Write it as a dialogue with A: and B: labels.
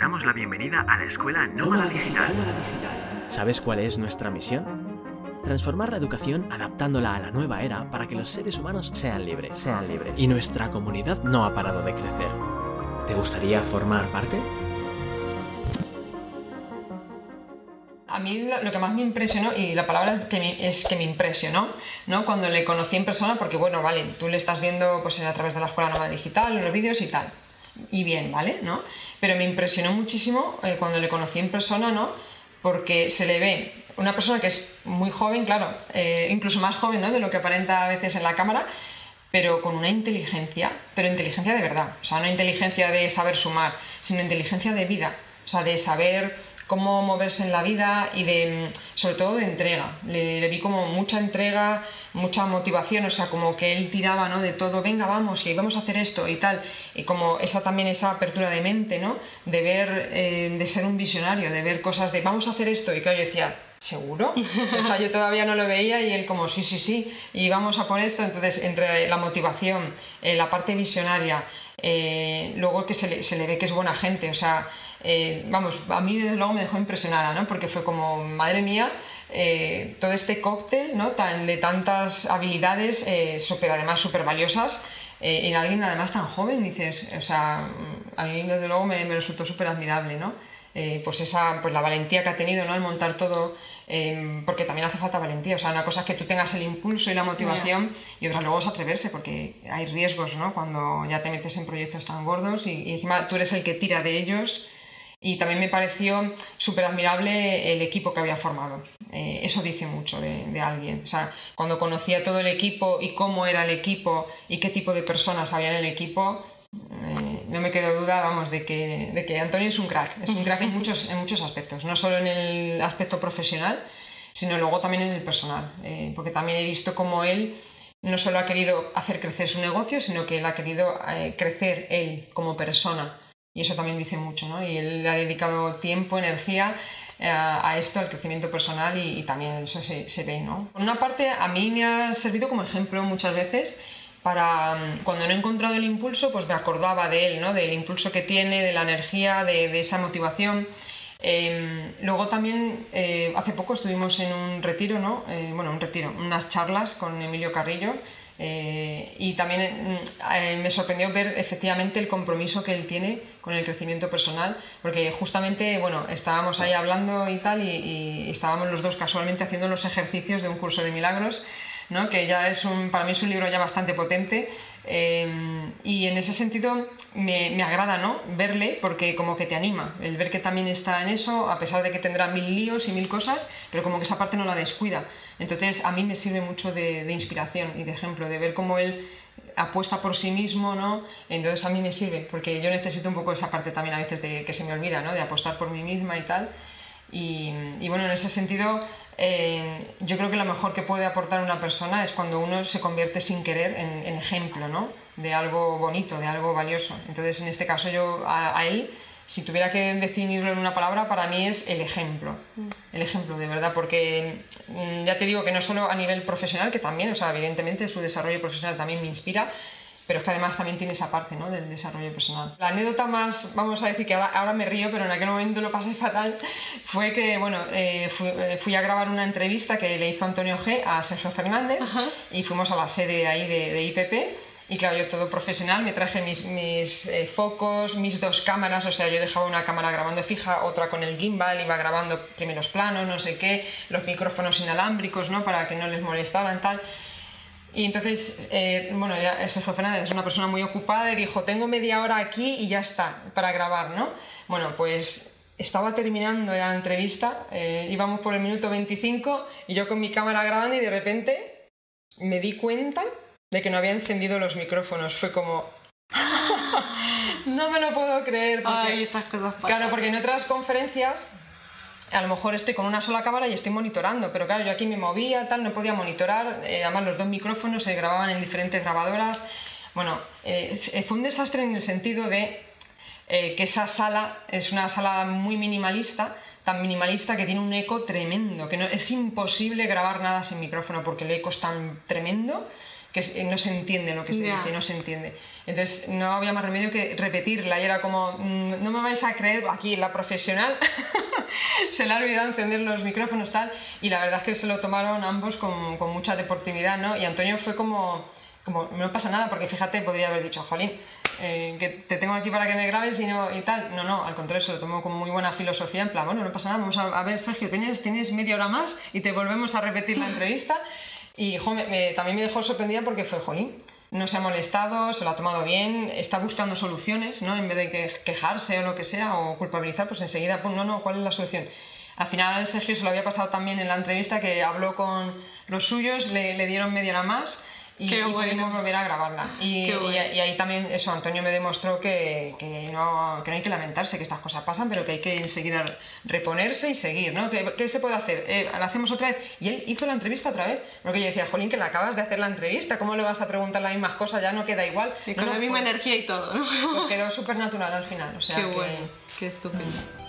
A: damos la bienvenida a la Escuela Nómada Digital.
B: ¿Sabes cuál es nuestra misión? Transformar la educación adaptándola a la nueva era para que los seres humanos sean libres.
C: Sean libres.
B: Y nuestra comunidad no ha parado de crecer. ¿Te gustaría formar parte?
D: A mí lo que más me impresionó, y la palabra que me- es que me impresionó, ¿no? cuando le conocí en persona, porque bueno, vale, tú le estás viendo pues, a través de la escuela nómada digital, los vídeos y tal, y bien, ¿vale? ¿no? Pero me impresionó muchísimo eh, cuando le conocí en persona, ¿no? porque se le ve una persona que es muy joven, claro, eh, incluso más joven ¿no? de lo que aparenta a veces en la cámara, pero con una inteligencia, pero inteligencia de verdad, o sea, no inteligencia de saber sumar, sino inteligencia de vida, o sea, de saber cómo moverse en la vida y de, mm, sobre todo de entrega. Le, le vi como mucha entrega, mucha motivación, o sea, como que él tiraba, ¿no? De todo, venga, vamos, y vamos a hacer esto y tal. Y como esa también esa apertura de mente, ¿no? De ver, eh, de ser un visionario, de ver cosas de, vamos a hacer esto. Y claro, yo decía, ¿seguro? O sea, yo todavía no lo veía y él como, sí, sí, sí, y vamos a por esto. Entonces, entre la motivación, eh, la parte visionaria, eh, luego que se le, se le ve que es buena gente, o sea, eh, vamos, a mí desde luego me dejó impresionada, ¿no? Porque fue como, madre mía, eh, todo este cóctel, ¿no? Tan, de tantas habilidades, súper, además súper valiosas, en alguien además tan joven, dices, o sea, a mí desde luego me, me resultó súper admirable, ¿no? Eh, pues esa pues la valentía que ha tenido ¿no? al montar todo eh, porque también hace falta valentía o sea una cosa es que tú tengas el impulso y la motivación y otra luego es atreverse porque hay riesgos ¿no? cuando ya te metes en proyectos tan gordos y, y encima tú eres el que tira de ellos y también me pareció súper admirable el equipo que había formado. Eh, eso dice mucho de, de alguien. O sea, cuando conocía todo el equipo y cómo era el equipo y qué tipo de personas había en el equipo, no me quedo duda, vamos, de que, de que Antonio es un crack. Es un crack en muchos, en muchos aspectos, no solo en el aspecto profesional, sino luego también en el personal. Eh, porque también he visto cómo él no solo ha querido hacer crecer su negocio, sino que él ha querido eh, crecer él como persona. Y eso también dice mucho, ¿no? Y él ha dedicado tiempo, energía eh, a esto, al crecimiento personal y, y también eso se, se ve, ¿no? Por una parte, a mí me ha servido como ejemplo muchas veces para mm, cuando no he encontrado el impulso, pues me acordaba de él, ¿no? Del impulso que tiene, de la energía, de, de esa motivación. Eh, luego también, eh, hace poco estuvimos en un retiro, ¿no? Eh, bueno, un retiro, unas charlas con Emilio Carrillo eh, y también mm, eh, me sorprendió ver efectivamente el compromiso que él tiene con el crecimiento personal, porque justamente, bueno, estábamos ahí hablando y tal, y, y estábamos los dos casualmente haciendo los ejercicios de un curso de milagros, ¿no? que ya es un, para mí es un libro ya bastante potente, eh, y en ese sentido me, me agrada ¿no? verle porque como que te anima, el ver que también está en eso, a pesar de que tendrá mil líos y mil cosas, pero como que esa parte no la descuida. Entonces a mí me sirve mucho de, de inspiración y de ejemplo, de ver cómo él apuesta por sí mismo, ¿no? Entonces a mí me sirve, porque yo necesito un poco esa parte también a veces de que se me olvida, ¿no? De apostar por mí misma y tal. Y, y bueno, en ese sentido, eh, yo creo que lo mejor que puede aportar una persona es cuando uno se convierte sin querer en, en ejemplo, ¿no? De algo bonito, de algo valioso. Entonces, en este caso, yo a, a él, si tuviera que definirlo en una palabra, para mí es el ejemplo. El ejemplo, de verdad, porque mm, ya te digo que no solo a nivel profesional, que también, o sea, evidentemente su desarrollo profesional también me inspira, pero es que además también tiene esa parte ¿no? del desarrollo personal. La anécdota más, vamos a decir que ahora, ahora me río, pero en aquel momento lo pasé fatal, fue que, bueno, eh, fui, eh, fui a grabar una entrevista que le hizo Antonio G a Sergio Fernández y fuimos a la sede ahí de, de IPP. Y claro, yo todo profesional, me traje mis, mis eh, focos, mis dos cámaras, o sea, yo dejaba una cámara grabando fija, otra con el gimbal, iba grabando primeros planos, no sé qué, los micrófonos inalámbricos, ¿no? Para que no les molestaran, tal. Y entonces, eh, bueno, ya Sergio Fernández es una persona muy ocupada y dijo, tengo media hora aquí y ya está, para grabar, ¿no? Bueno, pues estaba terminando la entrevista, eh, íbamos por el minuto 25 y yo con mi cámara grabando y de repente me di cuenta de que no había encendido los micrófonos. Fue como... no me lo puedo creer. Porque,
E: Ay, esas cosas pasan.
D: Claro, porque en otras conferencias a lo mejor estoy con una sola cámara y estoy monitorando, pero claro, yo aquí me movía, tal, no podía monitorar, eh, además los dos micrófonos se grababan en diferentes grabadoras. Bueno, eh, fue un desastre en el sentido de eh, que esa sala es una sala muy minimalista, tan minimalista que tiene un eco tremendo, que no, es imposible grabar nada sin micrófono porque el eco es tan tremendo que es- no se entiende lo que se
C: Ya.
D: dice, no se entiende. Entonces no había más remedio que repetirla y era como, mm, no me vais a creer, aquí la profesional se le ha olvidado encender los micrófonos tal y la verdad es que se lo tomaron ambos con, mucha deportividad, ¿no? Y Antonio fue como, como, no pasa nada porque fíjate, podría haber dicho, jolín, eh, que te tengo aquí para que me grabes y, no, y tal. No, no, al contrario, se lo tomó con muy buena filosofía, en plan, bueno, no pasa nada, vamos a, ver, Sergio, tienes, tienes media hora más y te volvemos a repetir la entrevista. Y también me dejó sorprendida porque fue, jolín, no se ha molestado, se lo ha tomado bien, está buscando soluciones, ¿no? En vez de que- quejarse o lo que sea, o culpabilizar, pues enseguida, pues no, no, ¿cuál es la solución? Al final Sergio se lo había pasado también en la entrevista que habló con los suyos, le, le dieron media hora más y,
C: Qué
D: y
C: bueno.
D: pudimos volver a grabarla. Y,
C: Qué bueno.
D: y- y ahí también eso, Antonio me demostró que, que no, que no hay que lamentarse, que estas cosas pasan, pero que hay que enseguida reponerse y seguir, ¿no? ¿Qué, qué se puede hacer? Eh, ¿La hacemos otra vez? Y él hizo la entrevista otra vez, porque yo decía, Jolín, que le acabas de hacer la entrevista, ¿cómo le vas a preguntar las mismas cosas? Ya no queda igual.
C: Y con
D: no,
C: la misma
D: pues-
C: energía y todo, ¿no?
D: Pues quedó súper natural al final, o sea
C: Qué
D: que-
C: bueno, qué estupendo.